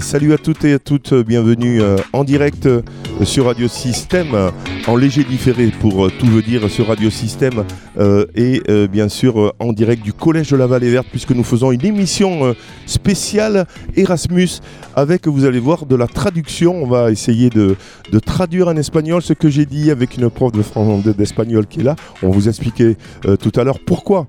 Salut à toutes et à toutes, bienvenue euh, en direct euh, sur Radio Système, en léger différé pour euh, tout vous dire sur Radio Système et bien sûr en direct du Collège de la Vallée Verte puisque nous faisons une émission spéciale Erasmus avec, vous allez voir, de la traduction. On va essayer de, traduire en espagnol ce que j'ai dit avec une prof de d'espagnol qui est là. On vous expliquer tout à l'heure pourquoi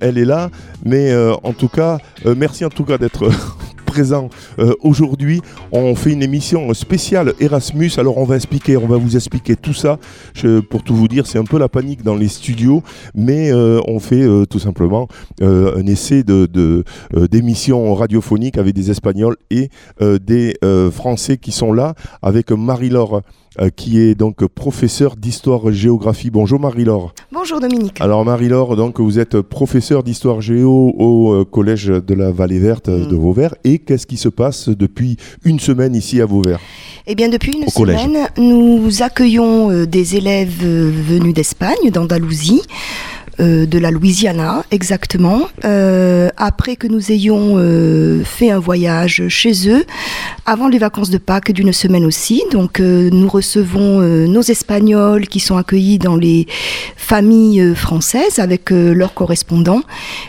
elle est là, mais en tout cas, merci en tout cas d'être présent euh, aujourd'hui. On fait une émission spéciale Erasmus. Alors on va expliquer, on va vous expliquer tout ça. pour tout vous dire, c'est un peu la panique dans les studios, mais euh, on fait euh, tout simplement un essai de, d'émission radiophonique avec des Espagnols et des Français qui sont là avec Marie-Laure qui est donc professeur d'histoire-géographie. Bonjour Marie-Laure. Bonjour Dominique. Alors Marie-Laure, donc vous êtes professeur d'histoire-géo au collège de la Vallée Verte euh, de mm. Vauvert. Et qu'est-ce qui se passe depuis une semaine ici à Vauvert eh bien, depuis une semaine, nous accueillons des élèves venus d'Espagne, d'Andalousie, euh, de la Louisiana, exactement, euh, après que nous ayons euh, fait un voyage chez eux, avant les vacances de Pâques d'une semaine aussi. Donc nous recevons nos Espagnols qui sont accueillis dans les familles françaises avec leurs correspondants.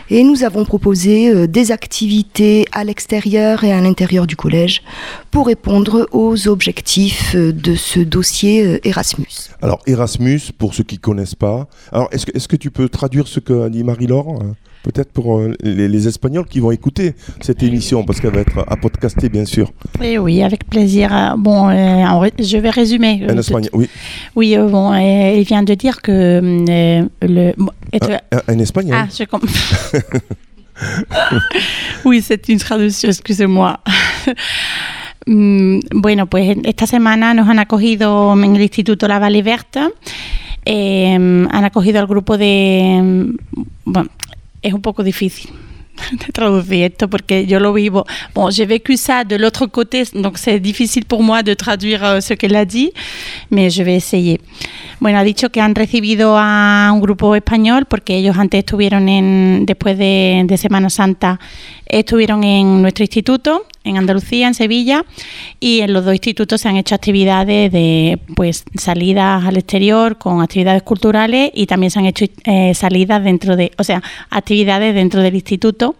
Et nous avons proposé des activités à l'extérieur et à l'intérieur du collège pour répondre aux objectifs de ce dossier Erasmus. Alors Erasmus, pour ceux qui connaissent pas, alors est-ce que, que tu peux traduire ce qu'a dit Marie-Laure hein, Peut-être pour euh, les, Espagnols qui vont écouter cette émission, parce qu'elle va être à podcaster, bien sûr. Oui, oui, avec plaisir. Bon, euh, je vais résumer. En Espagne, oui. Oui, euh, bon, elle vient de dire que le. Ah, en Espagne Ah, je comprends. oui, c'est une traduction, excusez-moi. Mm, bueno, pues esta semana nos han acogido en el Instituto La Valle Verte. Eh, han acogido al grupo de. Bueno, es un poco difícil de traduire esto porque yo lo vivo. Bon, j'ai vécu ça de l'autre côté, donc c'est difficile pour moi de traduire euh, ce qu'elle a dit, mais je vais essayer. Bueno, ha dicho que han recibido a un grupo español porque ellos antes estuvieron en, después de, de Semana Santa, estuvieron en nuestro instituto, en Andalucía, en Sevilla, y en los dos institutos se han hecho actividades de pues salidas al exterior con actividades culturales y también se han hecho eh, salidas dentro de, o sea, actividades dentro del instituto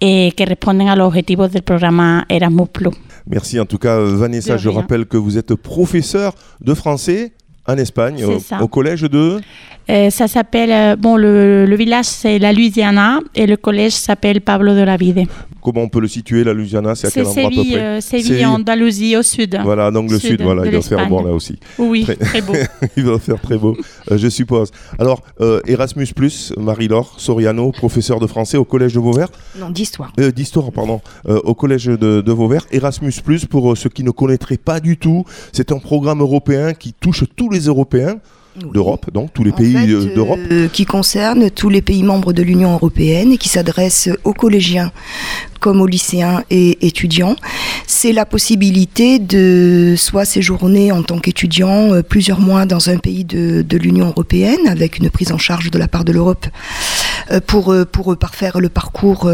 eh, que responden a los objetivos del programa Erasmus Plus. Merci en tout cas Vanessa, je rappelle que vous êtes professeur de français en Espagne, au, collège de euh, Ça s'appelle, euh, bon, le, le village c'est la Louisiana et le collège s'appelle Pablo de la Vide. Comment on peut le situer, la Louisiana C'est à quel endroit à peu près euh, Séville, en Andalousie, au sud. Voilà, donc le sud, voilà, il va faire bon là aussi. Oui, très, beau. il va faire très beau, je suppose. Alors, Erasmus, Marie-Laure Soriano, professeur de français au collège de Vauvert Non, d'histoire. d'histoire, pardon, au collège de, de, Vauvert. Erasmus, pour ceux qui ne connaîtraient pas du tout, c'est un programme européen qui touche tous les Européens d'Europe, donc tous les pays euh, d'Europe. Euh, qui concerne tous les pays membres de l'Union européenne et qui s'adresse aux collégiens comme aux lycéens et étudiants. C'est la possibilité de soit séjourner en tant qu'étudiant euh, plusieurs mois dans un pays de, de l'Union européenne avec une prise en charge de la part de l'Europe pour, pour parfaire le parcours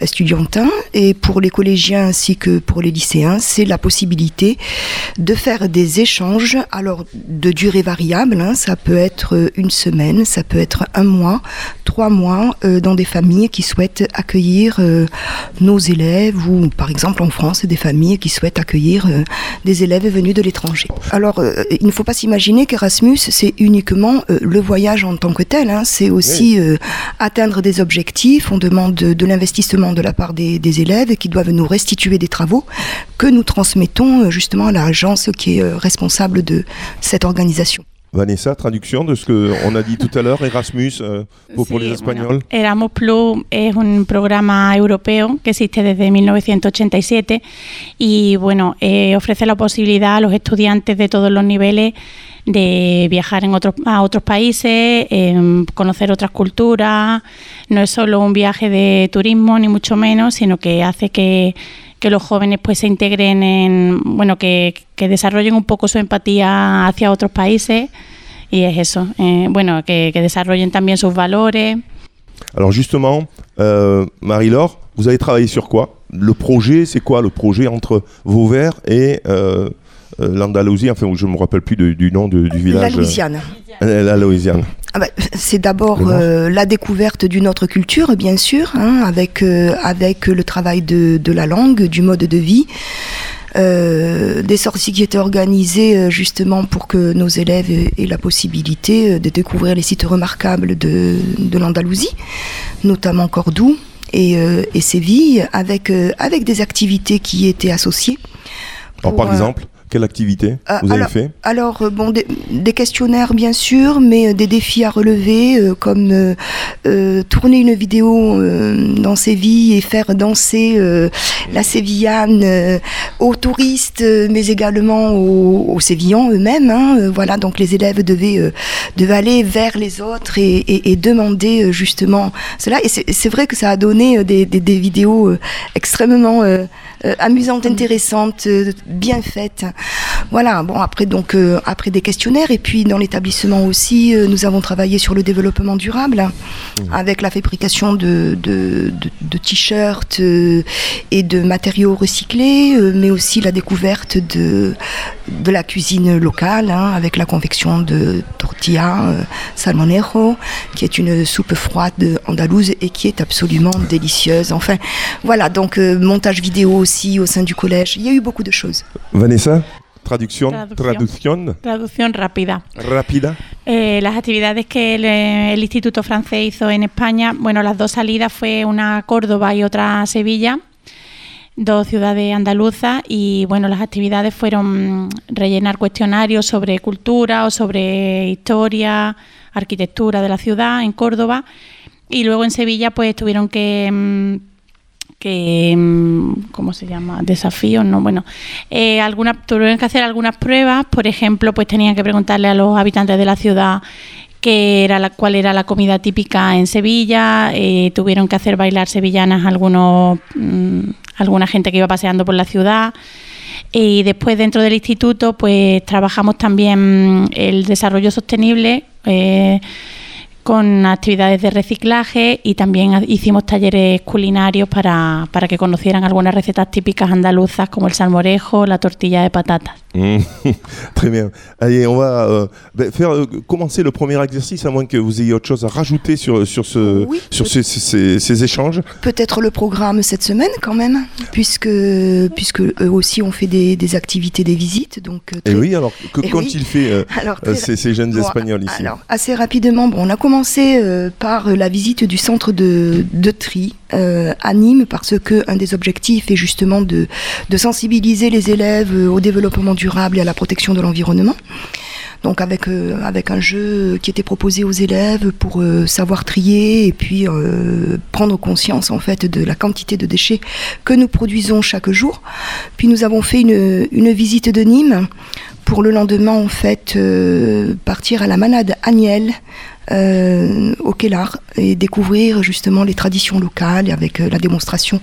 estudiantin et pour les collégiens ainsi que pour les lycéens, c'est la possibilité de faire des échanges alors de durée variable Hein. ça peut être euh, une semaine, ça peut être un mois, trois mois euh, dans des familles qui souhaitent accueillir euh, nos élèves ou par exemple en France des familles qui souhaitent accueillir des élèves venus de l'étranger. Alors il ne faut pas s'imaginer qu'Erasmus c'est uniquement le voyage en tant que tel, hein. c'est aussi atteindre des objectifs, on demande de, l'investissement de la part des, des, élèves qui doivent nous restituer des travaux que nous transmettons justement à l'agence qui est responsable de cette organisation. Vanessa, traducción de lo que on a dit tout à l'heure, Erasmus eh, pour, les Espagnols. Erasmus Plus es un programa europeo que existe desde 1987 y bueno, eh, ofrece la posibilidad a los estudiantes de todos los niveles de viajar en otros, a otros países, em, conocer otras culturas. No es solo un viaje de turismo, ni mucho menos, sino que hace que, que los jóvenes pues se integren en, bueno, que, que desarrollen un poco su empatía hacia otros países y es eso, eh, bueno, que, que, desarrollen también sus valores. Alors justement, euh, Marie-Laure, vous avez travaillé sur quoi le projet, c'est quoi le projet entre Vauvert et l'Andalousie Enfin, je ne me rappelle plus du nom du village. La Louisiane. La Louisiane. Ah bah, c'est d'abord la découverte d'une autre culture, bien sûr, hein, avec, avec le travail de, de, la langue, du mode de vie. Euh, des sorties qui étaient organisées euh, justement pour que nos élèves aient la possibilité euh, de découvrir les sites remarquables de, l'Andalousie, notamment Cordoue et, et Séville, avec, avec des activités qui étaient associées. par exemple quelle activité euh, vous avez fait? Alors, euh, bon, des, questionnaires bien sûr, mais euh, des défis à relever, comme tourner une vidéo dans Séville et faire danser la Sévillane aux touristes, mais également aux, Sévillans eux-mêmes. Hein, voilà, donc les élèves devaient, devaient aller vers les autres et, demander justement cela. Et c'est vrai que ça a donné des, des vidéos extrêmement amusantes, intéressantes, bien faites. Voilà, bon, après, donc, euh, après des questionnaires, et puis dans l'établissement aussi, euh, nous avons travaillé sur le développement durable, mmh. avec la fabrication de, de, t-shirts euh, et de matériaux recyclés, mais aussi la découverte de, de la cuisine locale, hein, avec la confection de tortilla salmonero, qui est une soupe froide andalouse et qui est absolument délicieuse. Enfin, voilà, donc montage vidéo aussi au sein du collège. Il y a eu beaucoup de choses. Vanessa? Traducción, traducción. Traducción rápida. Rápida. Eh, las actividades que el, Instituto Francés hizo en España, bueno, las dos salidas fue una a Córdoba y otra a Sevilla, dos ciudades andaluzas, y bueno, las actividades fueron rellenar cuestionarios sobre cultura o sobre historia, arquitectura de la ciudad en Córdoba, y luego en Sevilla pues tuvieron que mm, que, mm, ¿cómo se llama? Desafíos, no, bueno, eh, algunas, tuvieron que hacer algunas pruebas, por ejemplo, pues tenían que preguntarle a los habitantes de la ciudad qué era la, cuál era la comida típica en Sevilla, eh, tuvieron que hacer bailar sevillanas algunos, mm, alguna gente que iba paseando por la ciudad. Y después dentro del instituto pues trabajamos también el desarrollo sostenible. Eh, con actividades de reciclaje y también hicimos talleres culinarios para, para que conocieran algunas recetas típicas andaluzas como el salmorejo, la tortilla de patatas. Mmh. Très bien. Allez, on va euh, ben, faire euh, commencer le premier exercice, à moins que vous ayez autre chose à rajouter sur, sur, ce, sur ces, ces, ces, échanges. Peut-être le programme cette semaine quand même, puisque, puisque eux aussi ont fait des, des activités, des visites. Donc, euh, Et oui, alors que qu'ont-ils fait euh, alors, ces, ces, jeunes Espagnols ici alors, Assez rapidement, bon, on a commencé par la visite du centre de, de tri à Nîmes, parce que un des objectifs est justement de, sensibiliser les élèves au développement du durable et à la protection de l'environnement. Donc avec, euh, avec un jeu qui était proposé aux élèves pour euh, savoir trier et puis euh, prendre conscience en fait de la quantité de déchets que nous produisons chaque jour. Puis nous avons fait une, une visite de Nîmes pour le lendemain en fait partir à la manade Agnelle au Kellar et découvrir justement les traditions locales avec la démonstration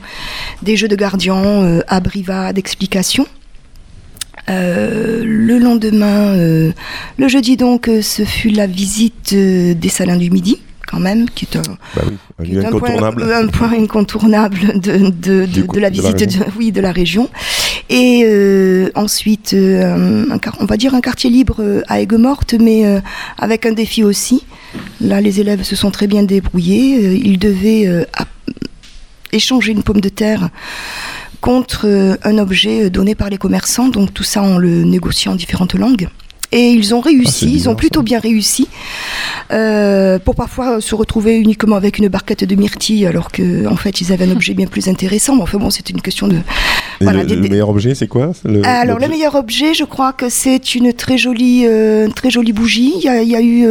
des jeux de gardiens à Briva d'explication. Euh, le lendemain, euh, le jeudi donc, euh, ce fut la visite des salins du midi quand même, qui est un, bah incontournable. Point, un, point, incontournable de, de, de, la visite de, oui, de la région. Et ensuite, un, on va dire un quartier libre à Aigues-Mortes, mais avec un défi aussi. Là, les élèves se sont très bien débrouillés. ils devaient échanger une pomme de terre contre euh, un objet euh, donné par les commerçants. Donc tout ça, on le négocie en différentes langues. Et ils ont réussi, ah, ils ont plutôt bien réussi, euh, pour parfois se retrouver uniquement avec une barquette de myrtille, alors qu'en en fait ils avaient un objet bien plus intéressant. Mais enfin bon, c'est une question de. Voilà, le, meilleur objet, c'est quoi Alors le meilleur objet, je crois que c'est une très jolie, très jolie bougie. Il y a, il y a eu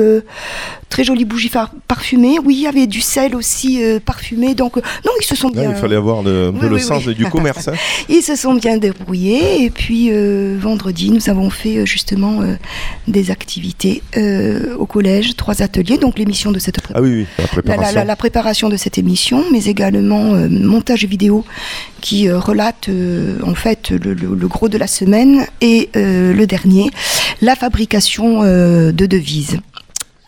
très jolie bougie parfumée. Oui, il y avait du sel aussi euh, parfumé. Donc, euh, non, ils se sont bien. il fallait avoir le, le sens du commerce. Hein. ils se sont bien débrouillés. Et puis, euh, vendredi, nous avons fait justement des activités au collège, trois ateliers. Donc, l'émission de cette ah oui, oui, la préparation. La, préparation de cette émission, mais également montage vidéo qui relate en fait le, le, gros de la semaine et le dernier, la fabrication de devises.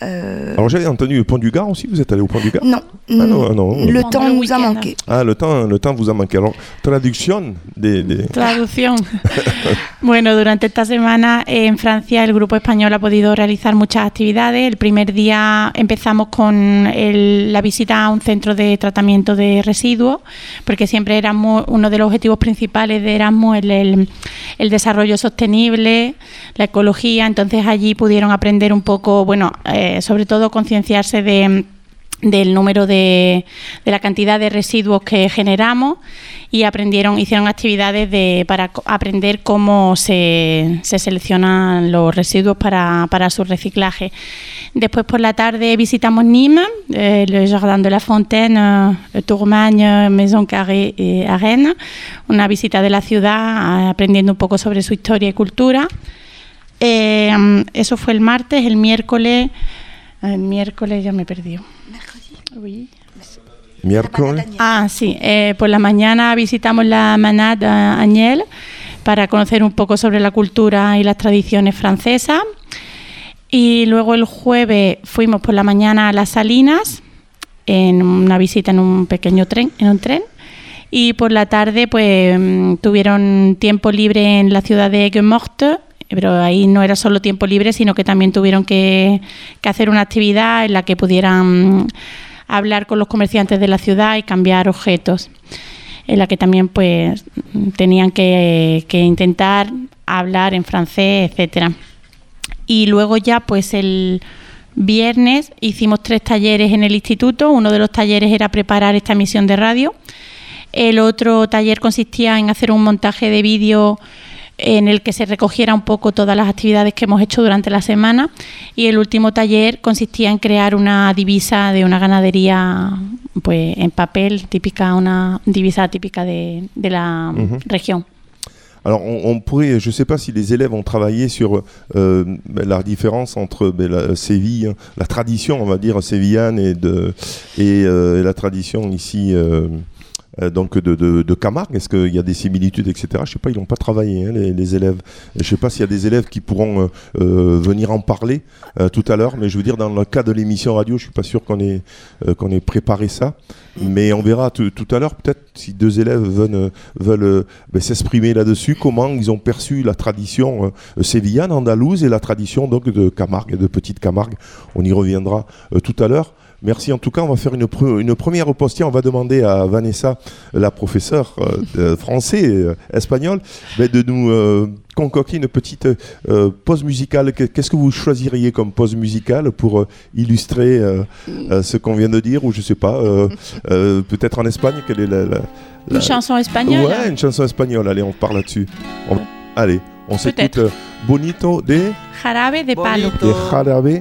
Euh, Alors j'avais entendu le pont du Gard aussi, vous êtes allé au pont du Gard non, Ah non, non. le temps le nous a manqué. Ah, le temps, le temps vous a manqué. Alors, traduction des... des- Traducción. bueno, durante esta semana eh, en Francia el grupo español ha podido realizar muchas actividades. El primer día empezamos con el- la visita a un centro de tratamiento de residuos, porque siempre Erasmus, uno de los objetivos principales de Erasmus es el, el desarrollo sostenible, la ecología. Entonces allí pudieron aprender un poco, bueno, eh, sobre todo concienciarse de del número de, de la cantidad de residuos que generamos y aprendieron, hicieron actividades de, para aprender cómo se, se seleccionan los residuos para, para su reciclaje. Después por la tarde visitamos Nîmes, eh, le Jardin de la Fontaine, eh, Tourmagne, Maison Carrée y Arène, una visita de la ciudad, eh, aprendiendo un poco sobre su historia y cultura. Eso fue el martes, el miércoles, el miércoles ya me perdí. Oui. Miércoles Ah, sí. eh, por la mañana visitamos la Manade Agnel para conocer un poco sobre la cultura y las tradiciones francesas. Y luego el jueves fuimos por la mañana a las Salinas en una visita en un pequeño tren, en un tren. Y por la tarde, pues mm, tuvieron tiempo libre en la ciudad de Aigues-Mortes, pero ahí no era solo tiempo libre, sino que también tuvieron que, hacer una actividad en la que pudieran hablar con los comerciantes de la ciudad y cambiar objetos, en la que también pues tenían que, que intentar hablar en francés, etcétera. Y luego ya pues el viernes hicimos tres talleres en el instituto. Uno de los talleres era preparar esta emisión de radio. El otro taller consistía en hacer un montaje de vídeo en el que se recogiera un poco todas las actividades que hemos hecho durante la semana y el último taller consistía en crear una divisa de una ganadería pues en papel típica una divisa típica de, de la Ujú. región Alors, on, on pourrait, je ne sais pas si les élèves ont travaillé sur euh, la différence entre ben, la Séville, la tradition, on va dire, sévillane et, de, et euh, la tradition ici. euh, euh, donc de, de, de Camargue, est-ce qu'il y a des similitudes, etc. Je ne sais pas, ils n'ont pas travaillé, hein, les, les élèves. Je ne sais pas s'il y a des élèves qui pourront euh, euh, venir en parler euh, tout à l'heure, mais je veux dire, dans le cas de l'émission radio, je ne suis pas sûr qu'on ait, qu'on ait préparé ça. Mais on verra tout à l'heure, peut-être, si deux élèves veulent, veulent ben, s'exprimer là-dessus, comment ils ont perçu la tradition sévillane, andalouse, et la tradition donc de Camargue, de Petite Camargue. On y reviendra tout à l'heure. Merci en tout cas, on va faire une, pre- une première postille. On va demander à Vanessa, la professeure euh, de français, euh, espagnol, ben, de nous euh, concocter une petite euh, pause musicale. Que- Qu'est-ce que vous choisiriez comme pause musicale pour euh, illustrer euh, euh, ce qu'on vient de dire? Ou je sais pas, euh, euh, peut-être en Espagne, quelle est la, la- la- une chanson espagnole Ouais, une chanson espagnole. Allez, on parle là-dessus. On- Allez, on s'écoute euh, Bonito de, jarabe de palo de Jarabe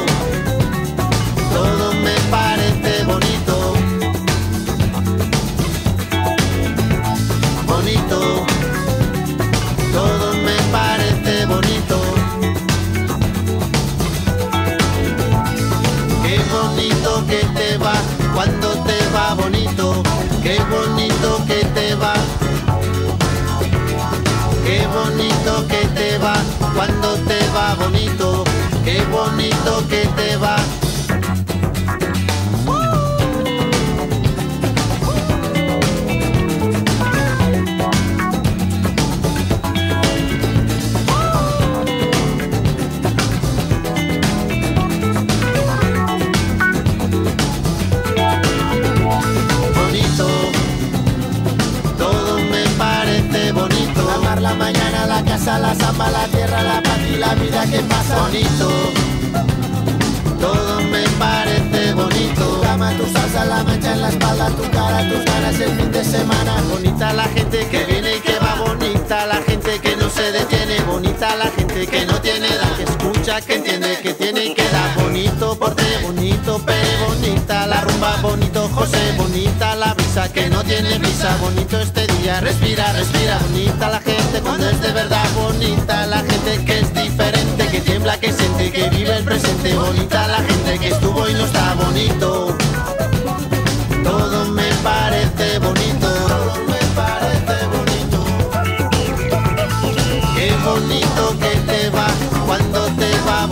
se detiene. Bonita la gente que no tiene edad. Que escucha, que entiende, que tiene y que da. Bonito porte, bonito pere, bonita la rumba, bonito José, bonita la brisa que no tiene brisa. Bonito este día, respira, respira. Bonita la gente cuando es de verdad. Bonita la gente que es diferente, que tiembla, que siente, que vive el presente. Bonita la gente que estuvo y no está bonito.